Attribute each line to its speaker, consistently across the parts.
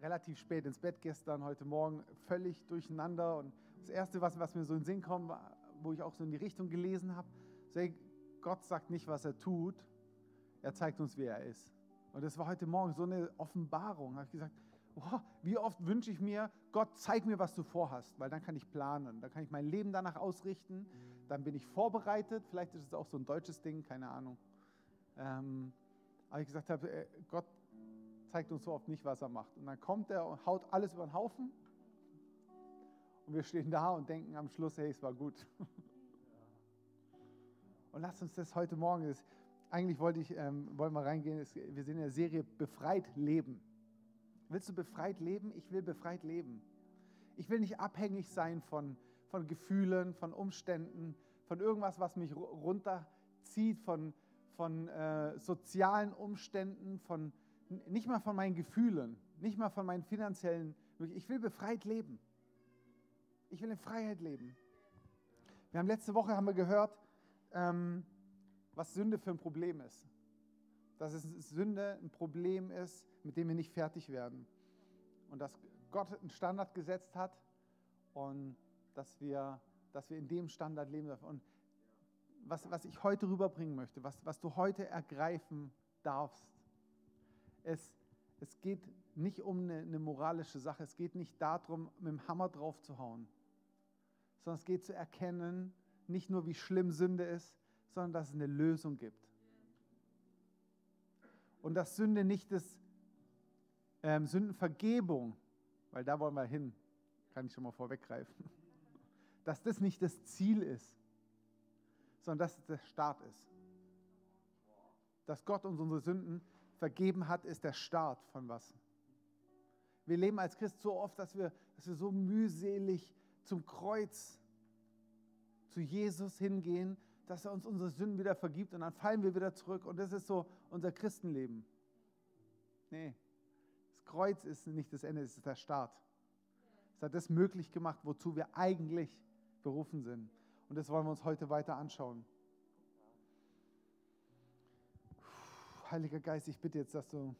Speaker 1: relativ spät ins Bett gestern, heute Morgen völlig durcheinander. Und das Erste, was, was mir so in den Sinn kommt, war, wo ich auch so in die Richtung gelesen habe, so, Gott sagt nicht, was er tut, er zeigt uns, wer er ist. Und das war heute Morgen so eine Offenbarung. Da habe ich gesagt, oh, wie oft wünsche ich mir, Gott, zeig mir, was du vorhast, weil dann kann ich planen, dann kann ich mein Leben danach ausrichten, dann bin ich vorbereitet. Vielleicht ist es auch so ein deutsches Ding, keine Ahnung. Ähm, aber ich gesagt habe, äh, Gott zeigt uns so oft nicht, was er macht. Und dann kommt er und haut alles über den Haufen. Und wir stehen da und denken am Schluss, hey, es war gut. Und lasst uns das heute Morgen, das, eigentlich wollte ich, ähm, wollen wir reingehen, das, wir sind in der Serie Befreit leben. Willst du befreit leben? Ich will befreit leben. Ich will nicht abhängig sein von, von Gefühlen, von Umständen, von irgendwas, was mich runterzieht, von, von äh, sozialen Umständen, von, nicht mal von meinen Gefühlen, nicht mal von meinen finanziellen. Ich will befreit leben. Ich will in Freiheit leben. Wir haben letzte Woche haben wir gehört, ähm, was Sünde für ein Problem ist. Dass es Sünde ein Problem ist, mit dem wir nicht fertig werden. Und dass Gott einen Standard gesetzt hat und dass wir, dass wir in dem Standard leben dürfen. Und was, was ich heute rüberbringen möchte, was, was du heute ergreifen darfst, es, es geht nicht um eine, eine moralische Sache, es geht nicht darum, mit dem Hammer drauf zu hauen, sondern es geht zu erkennen, nicht nur wie schlimm Sünde ist, sondern dass es eine Lösung gibt. Und dass Sünde nicht das ähm, Sündenvergebung, weil da wollen wir hin, kann ich schon mal vorweggreifen, dass das nicht das Ziel ist, sondern dass es der Start ist. Dass Gott uns unsere Sünden vergeben hat, ist der Start von was. Wir leben als Christ so oft, dass wir, dass wir so mühselig zum Kreuz, zu Jesus hingehen, dass er uns unsere Sünden wieder vergibt und dann fallen wir wieder zurück. Und das ist so unser Christenleben. Nee, das Kreuz ist nicht das Ende, es ist der Start. Es hat das möglich gemacht, wozu wir eigentlich berufen sind. Und das wollen wir uns heute weiter anschauen. Heiliger Geist, ich bitte jetzt, dass du,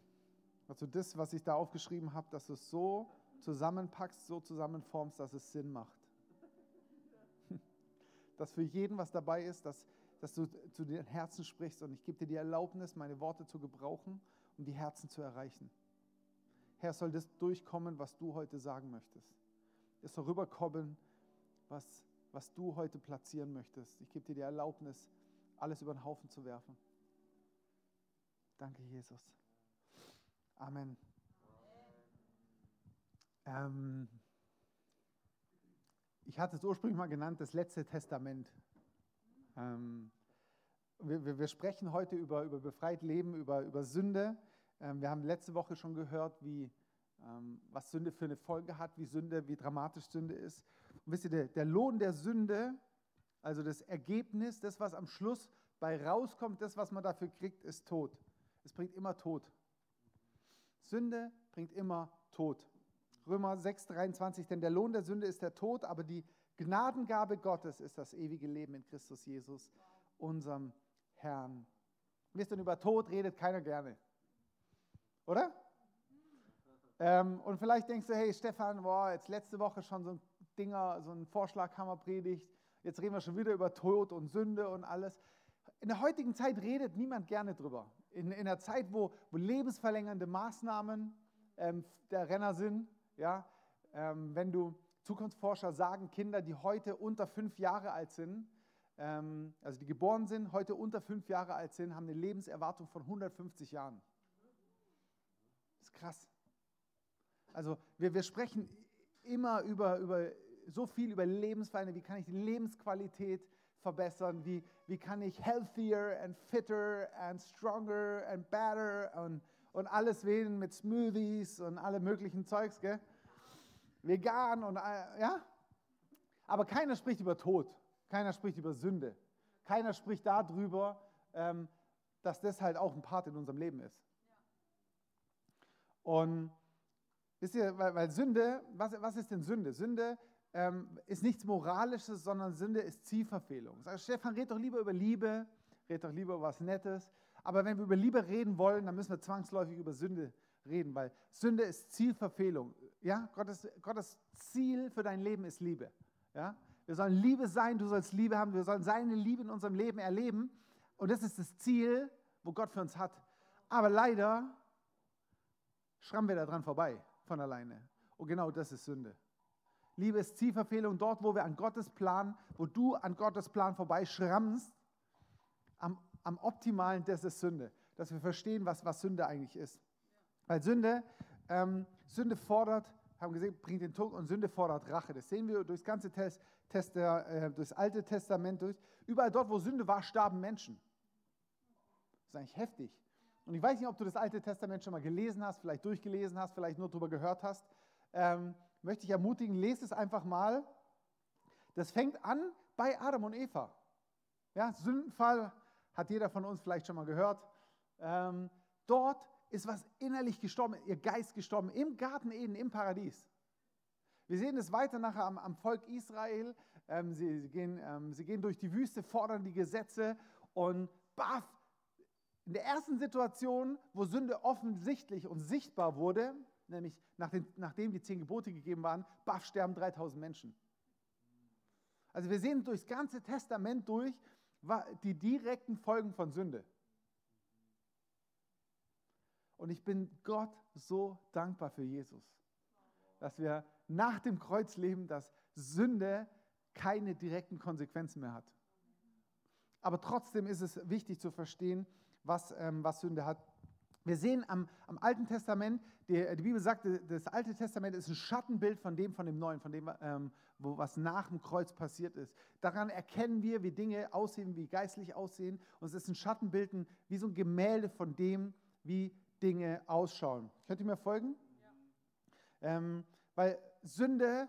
Speaker 1: dass du das, was ich da aufgeschrieben habe, dass du es so zusammenpackst, so zusammenformst, dass es Sinn macht. Dass für jeden, was dabei ist, dass, dass du zu den Herzen sprichst und ich gebe dir die Erlaubnis, meine Worte zu gebrauchen, um die Herzen zu erreichen. Herr, soll das durchkommen, was du heute sagen möchtest. Es soll rüberkommen, was, was du heute platzieren möchtest. Ich gebe dir die Erlaubnis, alles über den Haufen zu werfen. Danke, Jesus. Amen. Ähm, ich hatte es ursprünglich mal genannt, das letzte Testament. Ähm, wir, wir, sprechen heute über, über befreit Leben, über, über Sünde. Ähm, wir haben letzte Woche schon gehört, wie, ähm, was Sünde für eine Folge hat, wie Sünde, wie dramatisch Sünde ist. Und wisst ihr, der, der Lohn der Sünde, also das Ergebnis, das, was am Schluss bei rauskommt, das, was man dafür kriegt, ist Tod. Es bringt immer Tod. Sünde bringt immer Tod. Römer 6, 23, denn der Lohn der Sünde ist der Tod, aber die Gnadengabe Gottes ist das ewige Leben in Christus Jesus, unserem Herrn. Wisst ihr, über Tod redet keiner gerne. Oder? Ähm, und vielleicht denkst du, hey Stefan, boah, jetzt letzte Woche schon so ein Dinger, so ein Vorschlaghammerpredigt, jetzt reden wir schon wieder über Tod und Sünde und alles. In der heutigen Zeit redet niemand gerne drüber. In, in einer Zeit, wo, wo lebensverlängernde Maßnahmen ähm, der Renner sind, ja, ähm, wenn du Zukunftsforscher sagen, Kinder, die heute unter fünf Jahre alt sind, ähm, also die geboren sind, heute unter fünf Jahre alt sind, haben eine Lebenserwartung von 150 Jahren. Das ist krass. Also wir, wir sprechen immer über, über so viel über Lebensweise, wie kann ich die Lebensqualität verbessern, wie, wie kann ich healthier and fitter and stronger and better und, und alles wählen mit Smoothies und alle möglichen Zeugs, gell? vegan und äh, ja. Aber keiner spricht über Tod, keiner spricht über Sünde, keiner spricht darüber, ähm, dass das halt auch ein Part in unserem Leben ist. Und wisst ihr, weil, weil Sünde, was, was ist denn Sünde? Sünde ähm, ist nichts Moralisches, sondern Sünde ist Zielverfehlung. Sag, Stefan, red doch lieber über Liebe, red doch lieber über was Nettes. Aber wenn wir über Liebe reden wollen, dann müssen wir zwangsläufig über Sünde reden, weil Sünde ist Zielverfehlung. Ja, Gottes, Gottes Ziel für dein Leben ist Liebe. Ja, wir sollen Liebe sein, du sollst Liebe haben, wir sollen seine Liebe in unserem Leben erleben. Und das ist das Ziel, wo Gott für uns hat. Aber leider schrammen wir daran vorbei von alleine. Und genau das ist Sünde. Liebe ist Zielverfehlung dort, wo wir an Gottes Plan, wo du an Gottes Plan vorbeischrammst, am, am optimalen, das ist Sünde. Dass wir verstehen, was, was Sünde eigentlich ist. Weil Sünde, ähm, Sünde fordert, haben gesehen, bringt den Tod und Sünde fordert Rache. Das sehen wir durchs ganze Test, Test, äh, durchs Alte Testament durch. Überall dort, wo Sünde war, starben Menschen. Das ist eigentlich heftig. Und ich weiß nicht, ob du das Alte Testament schon mal gelesen hast, vielleicht durchgelesen hast, vielleicht nur darüber gehört hast. Ähm, möchte ich ermutigen, lese es einfach mal. Das fängt an bei Adam und Eva. Ja, Sündenfall hat jeder von uns vielleicht schon mal gehört. Ähm, dort ist was innerlich gestorben, ihr Geist gestorben, im Garten Eden, im Paradies. Wir sehen es weiter nachher am, am Volk Israel. Ähm, sie, sie, gehen, ähm, sie gehen durch die Wüste, fordern die Gesetze und baff, in der ersten Situation, wo Sünde offensichtlich und sichtbar wurde, nämlich nach den, nachdem die zehn Gebote gegeben waren, baff, sterben 3000 Menschen. Also wir sehen durchs ganze Testament durch die direkten Folgen von Sünde. Und ich bin Gott so dankbar für Jesus, dass wir nach dem Kreuz leben, dass Sünde keine direkten Konsequenzen mehr hat. Aber trotzdem ist es wichtig zu verstehen, was, ähm, was Sünde hat. Wir sehen am, am Alten Testament, die, die, Bibel sagt, das Alte Testament ist ein Schattenbild von dem, von dem Neuen, von dem, ähm, wo, was nach dem Kreuz passiert ist. Daran erkennen wir, wie Dinge aussehen, wie geistlich aussehen. Und es ist ein Schattenbild, wie so ein Gemälde von dem, wie Dinge ausschauen. Könnt ihr mir folgen? Ja. Ähm, weil Sünde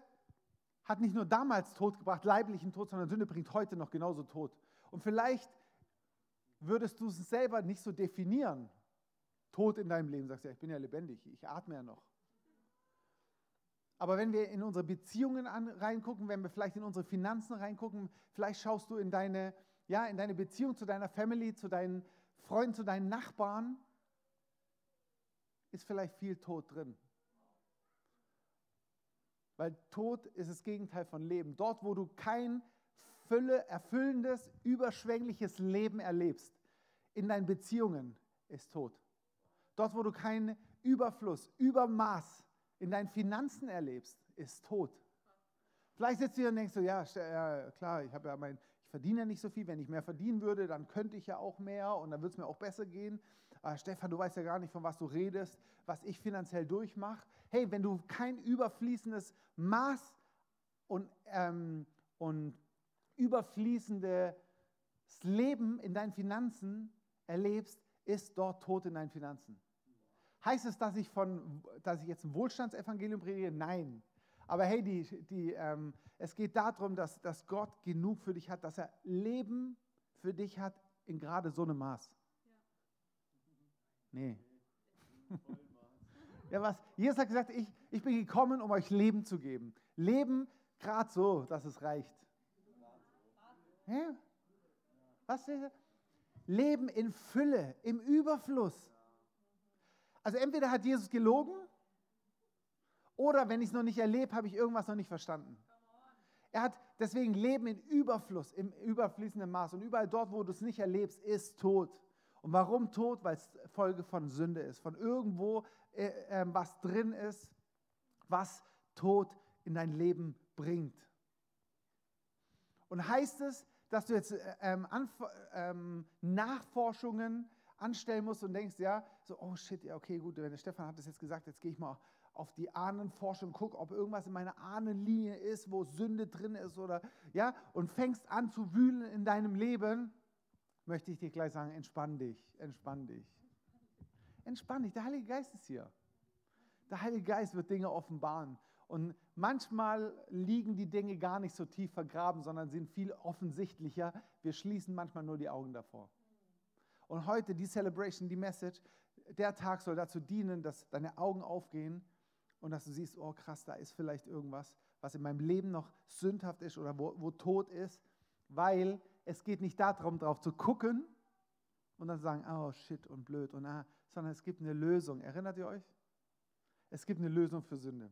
Speaker 1: hat nicht nur damals Tod gebracht, leiblichen Tod, sondern Sünde bringt heute noch genauso Tod. Und vielleicht würdest du es selber nicht so definieren, Tod in deinem Leben. Sagst ja, ich bin ja lebendig, ich atme ja noch. Aber wenn wir in unsere Beziehungen an, reingucken, wenn wir vielleicht in unsere Finanzen reingucken, vielleicht schaust du in deine, ja, in deine Beziehung zu deiner Family, zu deinen Freunden, zu deinen Nachbarn, ist vielleicht viel Tod drin. Weil Tod ist das Gegenteil von Leben. Dort, wo du kein Fülle, erfüllendes, überschwängliches Leben erlebst, in deinen Beziehungen, ist Tod. Dort, wo du keinen Überfluss, Übermaß in deinen Finanzen erlebst, ist Tod. Vielleicht sitzt du hier und denkst du, ja, klar, ich, ja mein, ich verdiene ja nicht so viel. Wenn ich mehr verdienen würde, dann könnte ich ja auch mehr und dann würde es mir auch besser gehen. Aber Stefan, du weißt ja gar nicht, von was du redest, was ich finanziell durchmache. Hey, wenn du kein überfließendes Maß und, ähm, und überfließendes Leben in deinen Finanzen erlebst, ist dort Tod in deinen Finanzen. Heißt es, dass ich, von, dass ich jetzt ein Wohlstandsevangelium predige? Nein. Aber hey, die, die, ähm, es geht darum, dass, dass Gott genug für dich hat, dass er Leben für dich hat in gerade so einem Maß. Nee. Ja, was? Jesus hat gesagt, ich, ich bin gekommen, um euch Leben zu geben. Leben gerade so, dass es reicht. Ja? Was? Leben in Fülle, im Überfluss. Also entweder hat Jesus gelogen oder wenn ich es noch nicht erlebe, habe ich irgendwas noch nicht verstanden. Er hat deswegen Leben in Überfluss, im überfließenden Maß. Und überall dort, wo du es nicht erlebst, ist Tod. Und warum Tod? Weil es Folge von Sünde ist. Von irgendwo, äh, äh, was drin ist, was Tod in dein Leben bringt. Und heißt es, dass du jetzt äh, ähm, ähm, Nachforschungen anstellen musst und denkst, ja, so, oh shit, ja, okay, gut, der Stefan hat das jetzt gesagt, jetzt gehe ich mal auf die Ahnenforschung, guck, ob irgendwas in meiner Ahnenlinie ist, wo Sünde drin ist oder, ja, und fängst an zu wühlen in deinem Leben, möchte ich dir gleich sagen, entspann dich, entspann dich. Entspann dich, der Heilige Geist ist hier. Der Heilige Geist wird Dinge offenbaren. Und manchmal liegen die Dinge gar nicht so tief vergraben, sondern sind viel offensichtlicher. Wir schließen manchmal nur die Augen davor. Und heute die Celebration, die Message, der Tag soll dazu dienen, dass deine Augen aufgehen und dass du siehst, oh krass, da ist vielleicht irgendwas, was in meinem Leben noch sündhaft ist oder wo, wo Tod ist, weil es geht nicht darum, darauf zu gucken und dann zu sagen, oh shit und blöd und ah, sondern es gibt eine Lösung. Erinnert ihr euch? Es gibt eine Lösung für Sünde.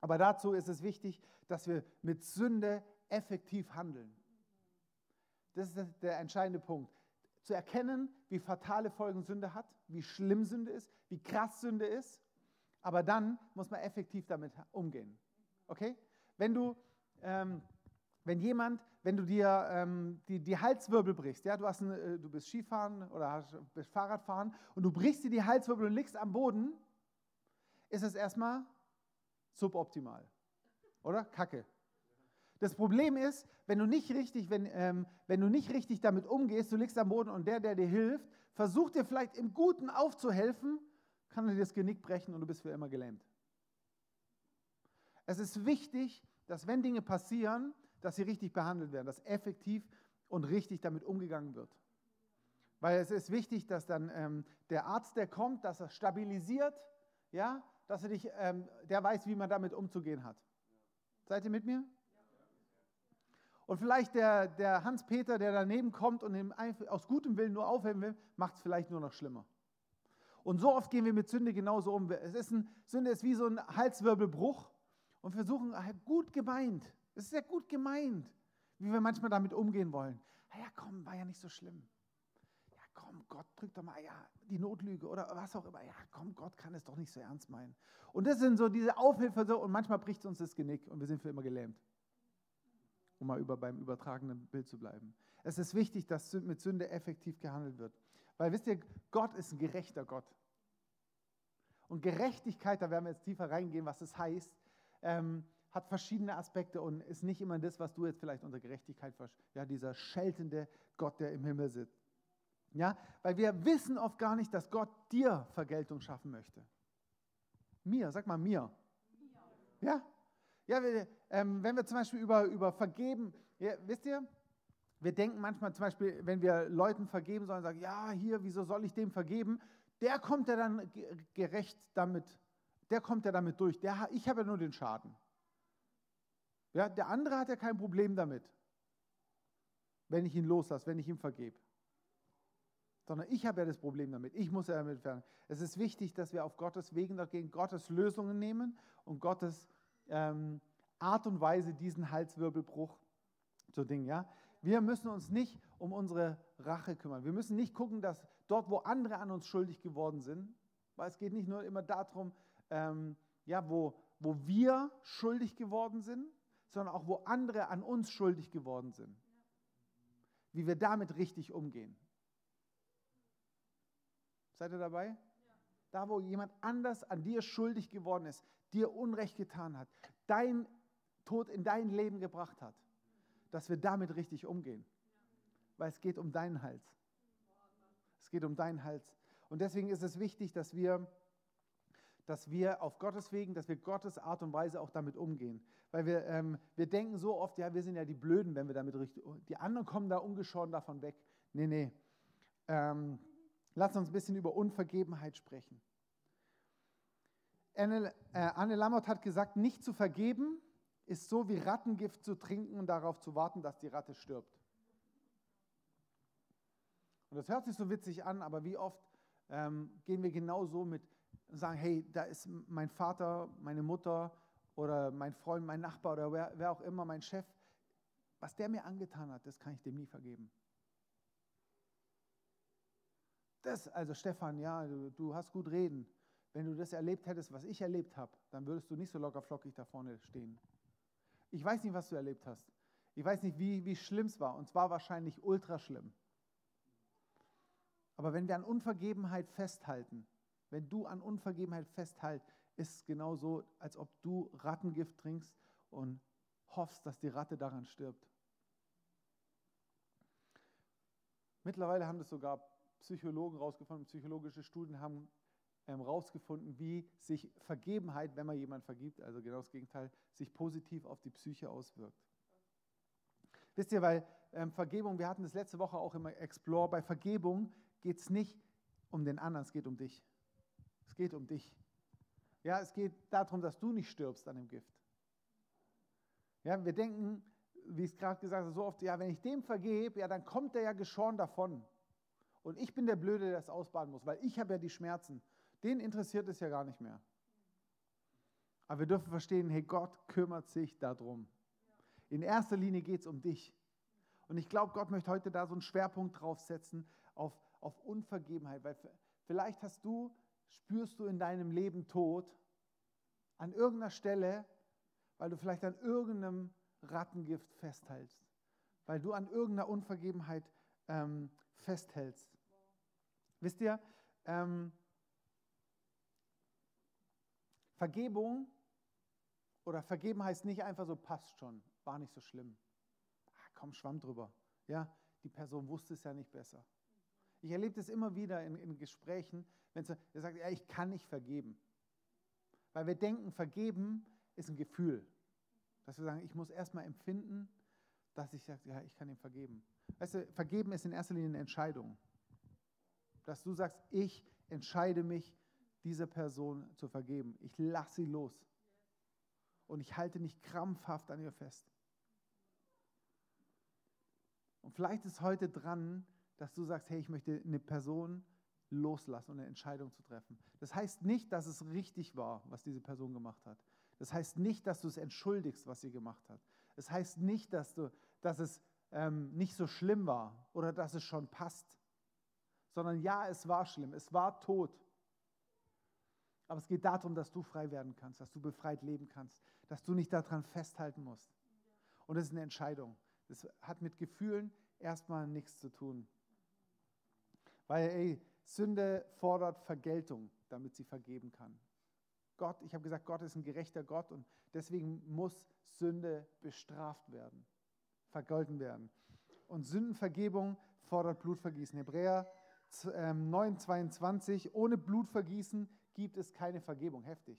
Speaker 1: Aber dazu ist es wichtig, dass wir mit Sünde effektiv handeln. Das ist der entscheidende Punkt. Zu erkennen, wie fatale Folgen Sünde hat, wie schlimm Sünde ist, wie krass Sünde ist. Aber dann muss man effektiv damit umgehen. Okay? Wenn du, ähm, wenn jemand, wenn du dir ähm, die, die Halswirbel brichst, ja, du, hast ein, äh, du bist Skifahren oder hast, bist Fahrradfahren und du brichst dir die Halswirbel und liegst am Boden, ist es erstmal suboptimal. Oder? Kacke. Das Problem ist, wenn du nicht richtig, wenn, ähm, wenn du nicht richtig damit umgehst, du liegst am Boden und der, der dir hilft, versucht dir vielleicht im Guten aufzuhelfen, kann dir das Genick brechen und du bist für immer gelähmt. Es ist wichtig, dass wenn Dinge passieren, dass sie richtig behandelt werden, dass effektiv und richtig damit umgegangen wird. Weil es ist wichtig, dass dann ähm, der Arzt, der kommt, dass er stabilisiert, ja, dass er dich, ähm, der weiß, wie man damit umzugehen hat. Seid ihr mit mir? Und vielleicht der, der Hans-Peter, der daneben kommt und ihm aus gutem Willen nur aufheben will, macht es vielleicht nur noch schlimmer. Und so oft gehen wir mit Sünde genauso um. Es ist ein, Sünde ist wie so ein Halswirbelbruch und versuchen, ah, gut gemeint, es ist ja gut gemeint, wie wir manchmal damit umgehen wollen. Ah ja, komm, war ja nicht so schlimm komm, Gott, drück doch mal, ja, die Notlüge oder was auch immer. Ja, komm, Gott kann es doch nicht so ernst meinen. Und das sind so diese Aufhilfe und manchmal bricht uns das Genick und wir sind für immer gelähmt. Um mal über, beim übertragenen Bild zu bleiben. Es ist wichtig, dass mit Sünde effektiv gehandelt wird. Weil wisst ihr, Gott ist ein gerechter Gott. Und Gerechtigkeit, da werden wir jetzt tiefer reingehen, was das heißt, ähm, hat verschiedene Aspekte und ist nicht immer das, was du jetzt vielleicht unter Gerechtigkeit verstehst. Ja, dieser scheltende Gott, der im Himmel sitzt. Ja, weil wir wissen oft gar nicht, dass Gott dir Vergeltung schaffen möchte. Mir, sag mal mir. Ja? Ja, wir, ähm, wenn wir zum Beispiel über, über Vergeben, ja, wisst ihr, wir denken manchmal zum Beispiel, wenn wir Leuten vergeben sollen, sagen, ja, hier, wieso soll ich dem vergeben? Der kommt ja dann gerecht damit, der kommt ja damit durch. Der, ich habe ja nur den Schaden. Ja, der andere hat ja kein Problem damit, wenn ich ihn loslasse, wenn ich ihm vergebe sondern ich habe ja das Problem damit. Ich muss ja damit fern. Es ist wichtig, dass wir auf Gottes Wegen gehen, Gottes Lösungen nehmen und Gottes ähm, Art und Weise diesen Halswirbelbruch zu dingen. Ja? Wir müssen uns nicht um unsere Rache kümmern. Wir müssen nicht gucken, dass dort, wo andere an uns schuldig geworden sind, weil es geht nicht nur immer darum, ähm, ja, wo, wo wir schuldig geworden sind, sondern auch wo andere an uns schuldig geworden sind. Wie wir damit richtig umgehen. Seid ihr dabei? Da, wo jemand anders an dir schuldig geworden ist, dir Unrecht getan hat, dein Tod in dein Leben gebracht hat, dass wir damit richtig umgehen. Weil es geht um deinen Hals. Es geht um deinen Hals. Und deswegen ist es wichtig, dass wir, dass wir auf Gottes Wegen, dass wir Gottes Art und Weise auch damit umgehen. Weil wir, ähm, wir denken so oft, ja, wir sind ja die Blöden, wenn wir damit richtig, die anderen kommen da ungeschoren davon weg. Nee, nee. Ähm, Lass uns ein bisschen über Unvergebenheit sprechen. Anne, äh, hat gesagt, nicht zu vergeben ist so wie Rattengift zu trinken und darauf zu warten, dass die Ratte stirbt. Und das hört sich so witzig an, aber wie oft ähm, gehen wir genau so mit und sagen, hey, da ist mein Vater, meine Mutter oder mein Freund, mein Nachbar oder wer, wer auch immer, mein Chef, was der mir angetan hat, das kann ich dem nie vergeben. Das, also Stefan, ja, du, du hast gut reden. Wenn du das erlebt hättest, was ich erlebt habe, dann würdest du nicht so locker flockig da vorne stehen. Ich weiß nicht, was du erlebt hast. Ich weiß nicht, wie, wie schlimm es war. Und zwar wahrscheinlich ultra schlimm. Aber wenn wir an Unvergebenheit festhalten, wenn du an Unvergebenheit festhältst, ist es genauso, als ob du Rattengift trinkst und hoffst, dass die Ratte daran stirbt. Mittlerweile haben das sogar Psychologen rausgefunden, psychologische Studien haben ähm, rausgefunden, wie sich Vergebenheit, wenn man jemand vergibt, also genau das Gegenteil, sich positiv auf die Psyche auswirkt. Wisst ihr, weil ähm, Vergebung, wir hatten das letzte Woche auch immer Explore, bei Vergebung geht es nicht um den anderen, es geht um dich. Es geht um dich. Ja, es geht darum, dass du nicht stirbst an dem Gift. Ja, wir denken, wie ich es gerade gesagt habe, so oft, ja, wenn ich dem vergebe, ja, dann kommt er ja geschoren davon. Und ich bin der Blöde, der das ausbaden muss, weil ich habe ja die Schmerzen. Den interessiert es ja gar nicht mehr. Aber wir dürfen verstehen, hey, Gott kümmert sich darum. In erster Linie geht es um dich. Und ich glaube, Gott möchte heute da so einen Schwerpunkt draufsetzen auf, auf Unvergebenheit, weil vielleicht hast du, spürst du in deinem Leben Tod an irgendeiner Stelle, weil du vielleicht an irgendeinem Rattengift festhältst, weil du an irgendeiner Unvergebenheit ähm, festhältst. Wisst ihr, ähm, Vergebung oder vergeben heißt nicht einfach so, passt schon, war nicht so schlimm. Ach, komm, schwamm drüber. Ja, die Person wusste es ja nicht besser. Ich erlebe das immer wieder in, in Gesprächen, wenn sie sagt, ja, ich kann nicht vergeben. Weil wir denken, vergeben ist ein Gefühl. Dass wir sagen, ich muss erstmal empfinden, dass ich sage, ja, ich kann ihm vergeben. Weißt du, vergeben ist in erster Linie eine Entscheidung. Dass du sagst, ich entscheide mich, dieser Person zu vergeben. Ich lasse sie los. Und ich halte nicht krampfhaft an ihr fest. Und vielleicht ist heute dran, dass du sagst, hey, ich möchte eine Person loslassen und eine Entscheidung zu treffen. Das heißt nicht, dass es richtig war, was diese Person gemacht hat. Das heißt nicht, dass du es entschuldigst, was sie gemacht hat. Es das heißt nicht, dass, du, dass es ähm, nicht so schlimm war oder dass es schon passt, sondern ja, es war schlimm, es war tot. Aber es geht darum, dass du frei werden kannst, dass du befreit leben kannst, dass du nicht daran festhalten musst. Und das ist eine Entscheidung. Das hat mit Gefühlen erstmal nichts zu tun. Weil, ey, Sünde fordert Vergeltung, damit sie vergeben kann. Gott, ich habe gesagt, Gott ist ein gerechter Gott und deswegen muss Sünde bestraft werden, vergolten werden. Und Sündenvergebung fordert Blutvergießen. Hebräer 9, 22, ähm, ohne Blutvergießen gibt es keine Vergebung. Heftig.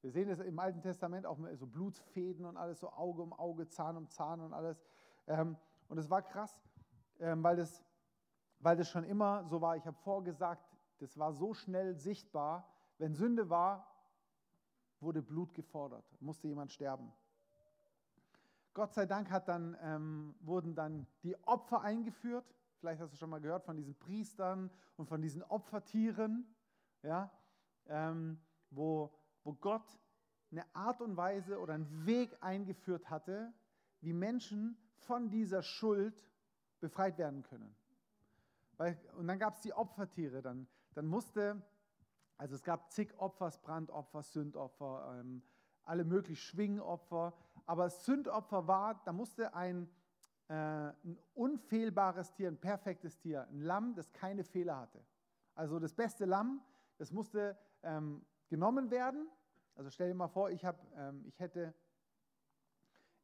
Speaker 1: Wir sehen das im Alten Testament auch so Blutfäden und alles, so Auge um Auge, Zahn um Zahn und alles. Ähm, und es war krass, ähm, weil, das, weil das schon immer so war. Ich habe vorgesagt, das war so schnell sichtbar. Wenn Sünde war, wurde Blut gefordert, musste jemand sterben. Gott sei Dank dann, ähm, wurden dann die Opfer eingeführt. Vielleicht hast du schon mal gehört von diesen Priestern und von diesen Opfertieren ja, ähm, wo, wo Gott eine Art und Weise oder einen Weg eingeführt hatte, wie Menschen von dieser Schuld befreit werden können. Weil, und dann gab es die Opfertiere, dann, dann musste, also es gab zig Opfer, Brandopfer, Sündopfer, ähm, alle möglichen Schwingopfer, aber Sündopfer war, da musste ein, ein unfehlbares Tier, ein perfektes Tier, ein Lamm, das keine Fehler hatte. Also das beste Lamm, das musste ähm, genommen werden. Also stell dir mal vor, ich, hab, ähm, ich, hätte,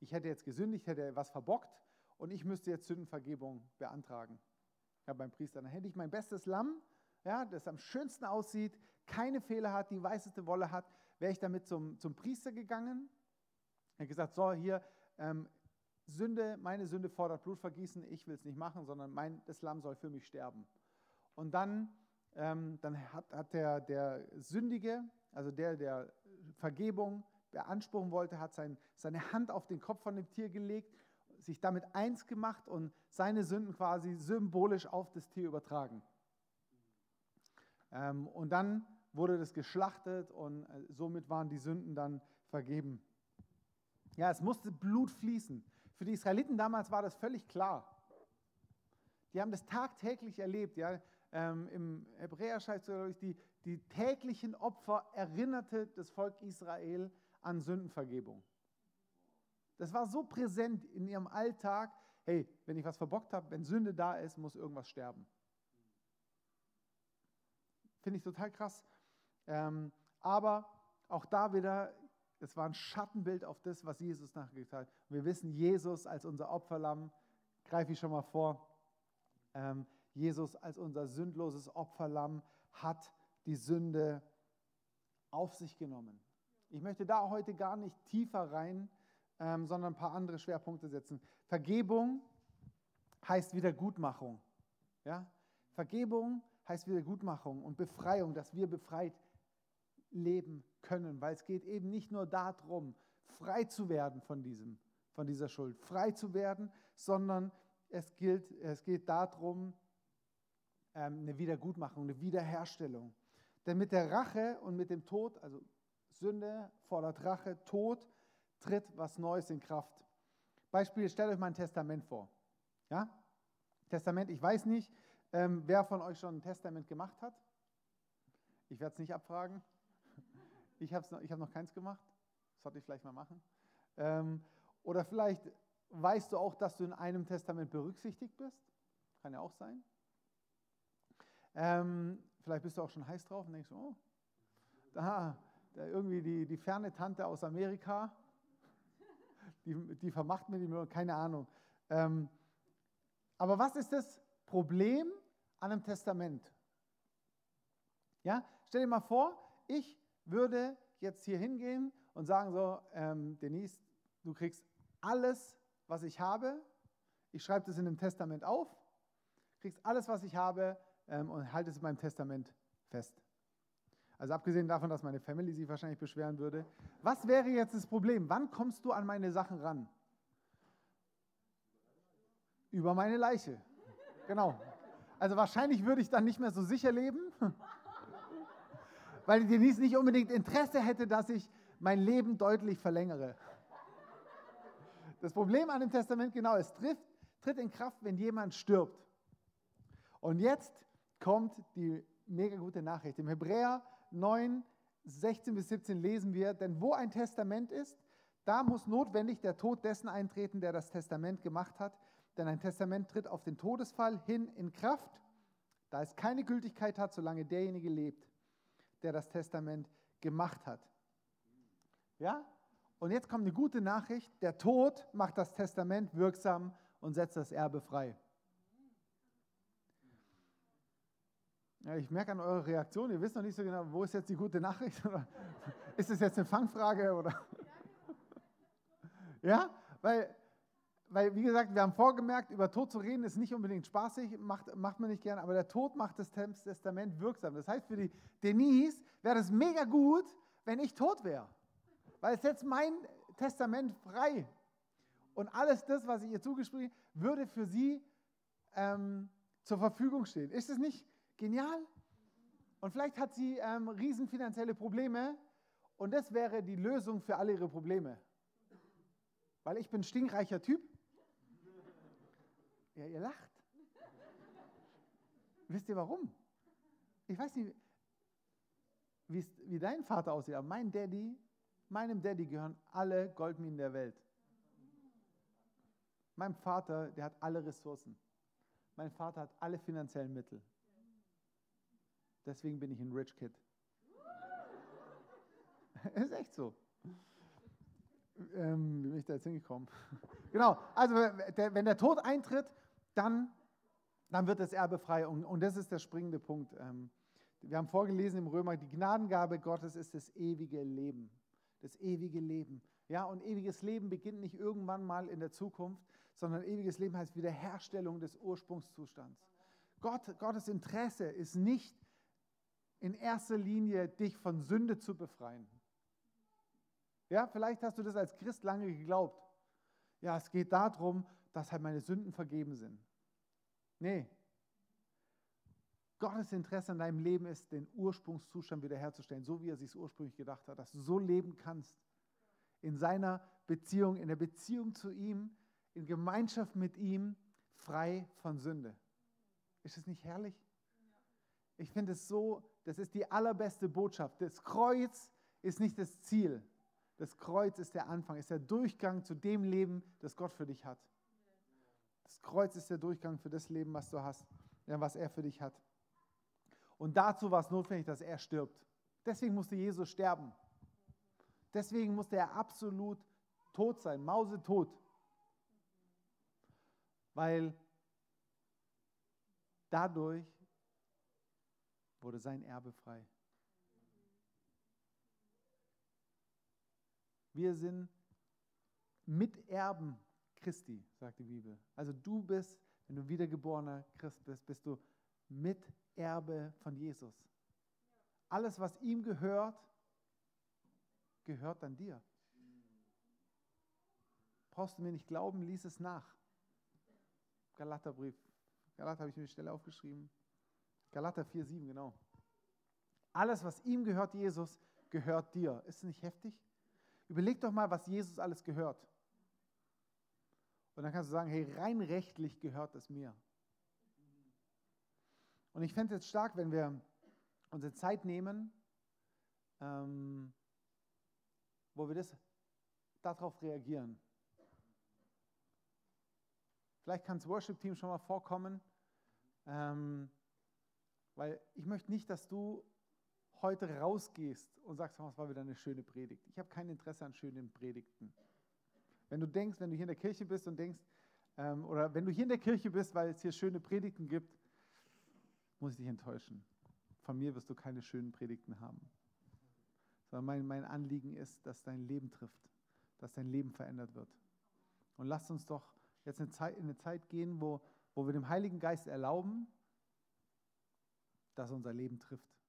Speaker 1: ich hätte jetzt gesündigt, hätte was verbockt und ich müsste jetzt Sündenvergebung beantragen ja, beim Priester. Dann hätte ich mein bestes Lamm, ja, das am schönsten aussieht, keine Fehler hat, die weißeste Wolle hat, wäre ich damit zum, zum Priester gegangen. Er hat gesagt, so hier, ähm, Sünde, meine Sünde fordert Blutvergießen, ich will es nicht machen, sondern mein, das Lamm soll für mich sterben. Und dann ähm, dann hat, hat der, der Sündige, also der, der Vergebung beanspruchen wollte, hat sein, seine Hand auf den Kopf von dem Tier gelegt, sich damit eins gemacht und seine Sünden quasi symbolisch auf das Tier übertragen. Ähm, und dann wurde das geschlachtet und äh, somit waren die Sünden dann vergeben. Ja, es musste Blut fließen. Für die Israeliten damals war das völlig klar. Die haben das tagtäglich erlebt. Ja ähm, im Hebräer schreibt es, die, die täglichen Opfer erinnerte das Volk Israel an Sündenvergebung. Das war so präsent in ihrem Alltag. Hey, wenn ich was verbockt habe, wenn Sünde da ist, muss irgendwas sterben. Finde ich total krass. Ähm, aber auch da wieder, es war ein Schattenbild auf das, was Jesus nachgetan hat. Wir wissen, Jesus als unser Opferlamm, greife ich schon mal vor, ähm, Jesus als unser sündloses Opferlamm hat die Sünde auf sich genommen. Ich möchte da heute gar nicht tiefer rein, ähm, sondern ein paar andere Schwerpunkte setzen. Vergebung heißt Wiedergutmachung. Ja? Vergebung heißt Wiedergutmachung und Befreiung, dass wir befreit leben können, weil es geht eben nicht nur darum, frei zu werden von, diesem, von dieser Schuld, frei zu werden, sondern es, gilt, es geht darum, ähm, eine Wiedergutmachung, eine Wiederherstellung. Denn mit der Rache und mit dem Tod, also Sünde, fordert Rache, Tod, tritt was Neues in Kraft. Beispiel, stellt euch mal ein Testament vor. Ja? Testament, ich weiß nicht, ähm, wer von euch schon ein Testament gemacht hat. Ich werde es nicht abfragen. Ich habe noch, hab noch keins gemacht. Sollte ich vielleicht mal machen. Ähm, oder vielleicht weißt du auch, dass du in einem Testament berücksichtigt bist. Kann ja auch sein. Ähm, vielleicht bist du auch schon heiß drauf und denkst, oh, da, da irgendwie die, die ferne Tante aus Amerika, die, die vermacht mir die Möhre, keine Ahnung. Ähm, aber was ist das Problem an einem Testament? Ja, stell dir mal vor, ich würde jetzt hier hingehen und sagen so, ähm, Denise, du kriegst alles, was ich habe. Ich schreibe das in dem Testament auf, kriegst alles, was ich habe ähm, und halte es in meinem Testament fest. Also abgesehen davon, dass meine Family sich wahrscheinlich beschweren würde. Was wäre jetzt das Problem? Wann kommst du an meine Sachen ran? Über meine Leiche. Genau. Also wahrscheinlich würde ich dann nicht mehr so sicher leben, weil Denise nicht unbedingt Interesse hätte, dass ich mein Leben deutlich verlängere. Das Problem an dem Testament genau, es trifft, tritt in Kraft, wenn jemand stirbt. Und jetzt kommt die mega gute Nachricht. Im Hebräer 9, 16 bis 17 lesen wir, denn wo ein Testament ist, da muss notwendig der Tod dessen eintreten, der das Testament gemacht hat. Denn ein Testament tritt auf den Todesfall hin in Kraft, da es keine Gültigkeit hat, solange derjenige lebt, der das Testament gemacht hat. Ja? Und jetzt kommt eine gute Nachricht. Der Tod macht das Testament wirksam und setzt das Erbe frei. Ja, ich merke an eurer Reaktion, ihr wisst noch nicht so genau, wo ist jetzt die gute Nachricht? Oder ist es jetzt eine Fangfrage? Oder? Ja, weil, weil, wie gesagt, wir haben vorgemerkt, über Tod zu reden ist nicht unbedingt spaßig, macht, macht man nicht gern, aber der Tod macht das Testament wirksam. Das heißt, für die Denise wäre es mega gut, wenn ich tot wäre, weil es setzt mein Testament frei. Und alles das, was ich ihr zugesprochen würde für sie ähm, zur Verfügung stehen. Ist es nicht Genial. Und vielleicht hat sie ähm, riesen finanzielle Probleme und das wäre die Lösung für alle ihre Probleme. Weil ich bin ein stinkreicher Typ. Ja, ihr lacht. Wisst ihr warum? Ich weiß nicht, wie dein Vater aussieht, aber mein Daddy, meinem Daddy gehören alle Goldminen der Welt. Mein Vater, der hat alle Ressourcen. Mein Vater hat alle finanziellen Mittel. Deswegen bin ich ein Rich Kid. ist echt so. Ähm, wie bin ich da jetzt hingekommen? genau, also wenn der Tod eintritt, dann, dann wird das Erbe frei. Und, und das ist der springende Punkt. Ähm, wir haben vorgelesen im Römer, die Gnadengabe Gottes ist das ewige Leben. Das ewige Leben. Ja, und ewiges Leben beginnt nicht irgendwann mal in der Zukunft, sondern ewiges Leben heißt Wiederherstellung des Ursprungszustands. Gott, Gottes Interesse ist nicht, in erster Linie dich von Sünde zu befreien. Ja, vielleicht hast du das als Christ lange geglaubt. Ja, es geht darum, dass halt meine Sünden vergeben sind. Nee. Gottes Interesse an deinem Leben ist, den Ursprungszustand wiederherzustellen, so wie er sich ursprünglich gedacht hat, dass du so leben kannst. In seiner Beziehung, in der Beziehung zu ihm, in Gemeinschaft mit ihm, frei von Sünde. Ist es nicht herrlich? Ich finde es so, das ist die allerbeste Botschaft. Das Kreuz ist nicht das Ziel. Das Kreuz ist der Anfang, ist der Durchgang zu dem Leben, das Gott für dich hat. Das Kreuz ist der Durchgang für das Leben, was du hast, was er für dich hat. Und dazu war es notwendig, dass er stirbt. Deswegen musste Jesus sterben. Deswegen musste er absolut tot sein, mausetot. Weil dadurch wurde sein Erbe frei. Wir sind Miterben Christi, sagt die Bibel. Also du bist, wenn du wiedergeborener Christ bist, bist du Miterbe von Jesus. Alles, was ihm gehört, gehört dann dir. Brauchst du mir nicht glauben, lies es nach. Galaterbrief. Galater habe ich mir die Stelle aufgeschrieben. Galater 4,7, genau. Alles, was ihm gehört, Jesus, gehört dir. Ist es nicht heftig? Überleg doch mal, was Jesus alles gehört. Und dann kannst du sagen, hey, rein rechtlich gehört es mir. Und ich fände es jetzt stark, wenn wir unsere Zeit nehmen, ähm, wo wir das, darauf reagieren. Vielleicht kann das Worship-Team schon mal vorkommen, ähm, weil ich möchte nicht, dass du heute rausgehst und sagst, oh, es war wieder eine schöne Predigt. Ich habe kein Interesse an schönen Predigten. Wenn du denkst, wenn du hier in der Kirche bist und denkst, ähm, oder wenn du hier in der Kirche bist, weil es hier schöne Predigten gibt, muss ich dich enttäuschen. Von mir wirst du keine schönen Predigten haben. Sondern mein, mein Anliegen ist, dass dein Leben trifft, dass dein Leben verändert wird. Und lasst uns doch jetzt eine Zeit, in eine Zeit gehen, wo, wo wir dem Heiligen Geist erlauben, dass er unser Leben trifft.